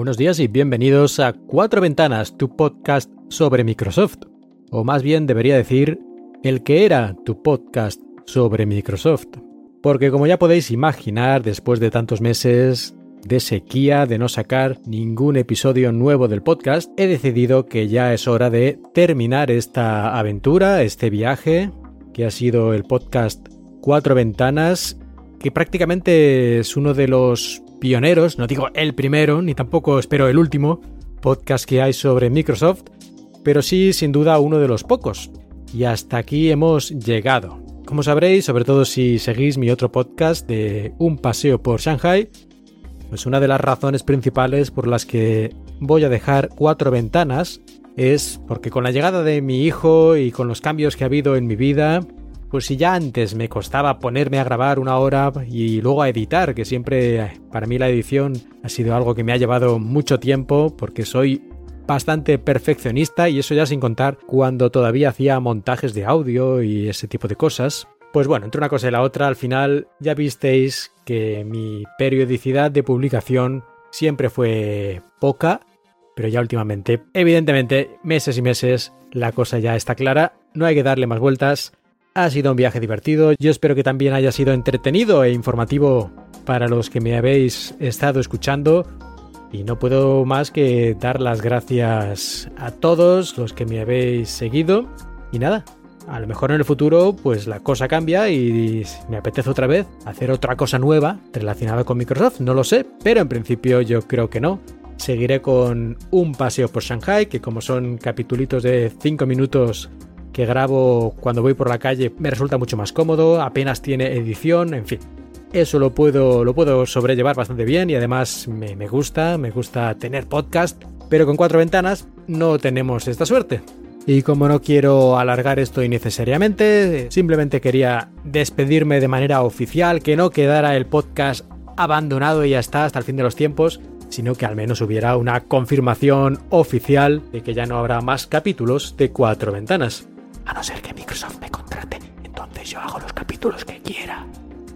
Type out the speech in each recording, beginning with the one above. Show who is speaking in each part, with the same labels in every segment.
Speaker 1: Buenos días y bienvenidos a Cuatro Ventanas, tu podcast sobre Microsoft. O más bien debería decir, el que era tu podcast sobre Microsoft. Porque como ya podéis imaginar, después de tantos meses de sequía, de no sacar ningún episodio nuevo del podcast, he decidido que ya es hora de terminar esta aventura, este viaje, que ha sido el podcast Cuatro Ventanas, que prácticamente es uno de los pioneros, no digo el primero, ni tampoco espero el último podcast que hay sobre Microsoft, pero sí sin duda uno de los pocos. Y hasta aquí hemos llegado. Como sabréis, sobre todo si seguís mi otro podcast de Un paseo por Shanghai, pues una de las razones principales por las que voy a dejar cuatro ventanas es porque con la llegada de mi hijo y con los cambios que ha habido en mi vida, pues si ya antes me costaba ponerme a grabar una hora y luego a editar, que siempre para mí la edición ha sido algo que me ha llevado mucho tiempo porque soy bastante perfeccionista y eso ya sin contar cuando todavía hacía montajes de audio y ese tipo de cosas. Pues bueno, entre una cosa y la otra, al final ya visteis que mi periodicidad de publicación siempre fue poca, pero ya últimamente, evidentemente, meses y meses, la cosa ya está clara, no hay que darle más vueltas ha sido un viaje divertido, yo espero que también haya sido entretenido e informativo para los que me habéis estado escuchando. Y no puedo más que dar las gracias a todos los que me habéis seguido. Y nada, a lo mejor en el futuro pues la cosa cambia y me apetece otra vez hacer otra cosa nueva relacionada con Microsoft, no lo sé, pero en principio yo creo que no. Seguiré con un paseo por Shanghai, que como son capitulitos de 5 minutos que grabo cuando voy por la calle me resulta mucho más cómodo, apenas tiene edición, en fin. Eso lo puedo, lo puedo sobrellevar bastante bien y además me, me gusta, me gusta tener podcast, pero con cuatro ventanas no tenemos esta suerte. Y como no quiero alargar esto innecesariamente, simplemente quería despedirme de manera oficial, que no quedara el podcast abandonado y ya está hasta el fin de los tiempos, sino que al menos hubiera una confirmación oficial de que ya no habrá más capítulos de cuatro ventanas. A no ser que Microsoft me contrate, entonces yo hago los capítulos que quiera.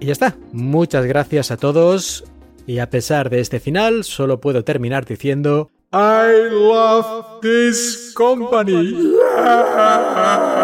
Speaker 1: Y ya está. Muchas gracias a todos. Y a pesar de este final, solo puedo terminar diciendo I love this company.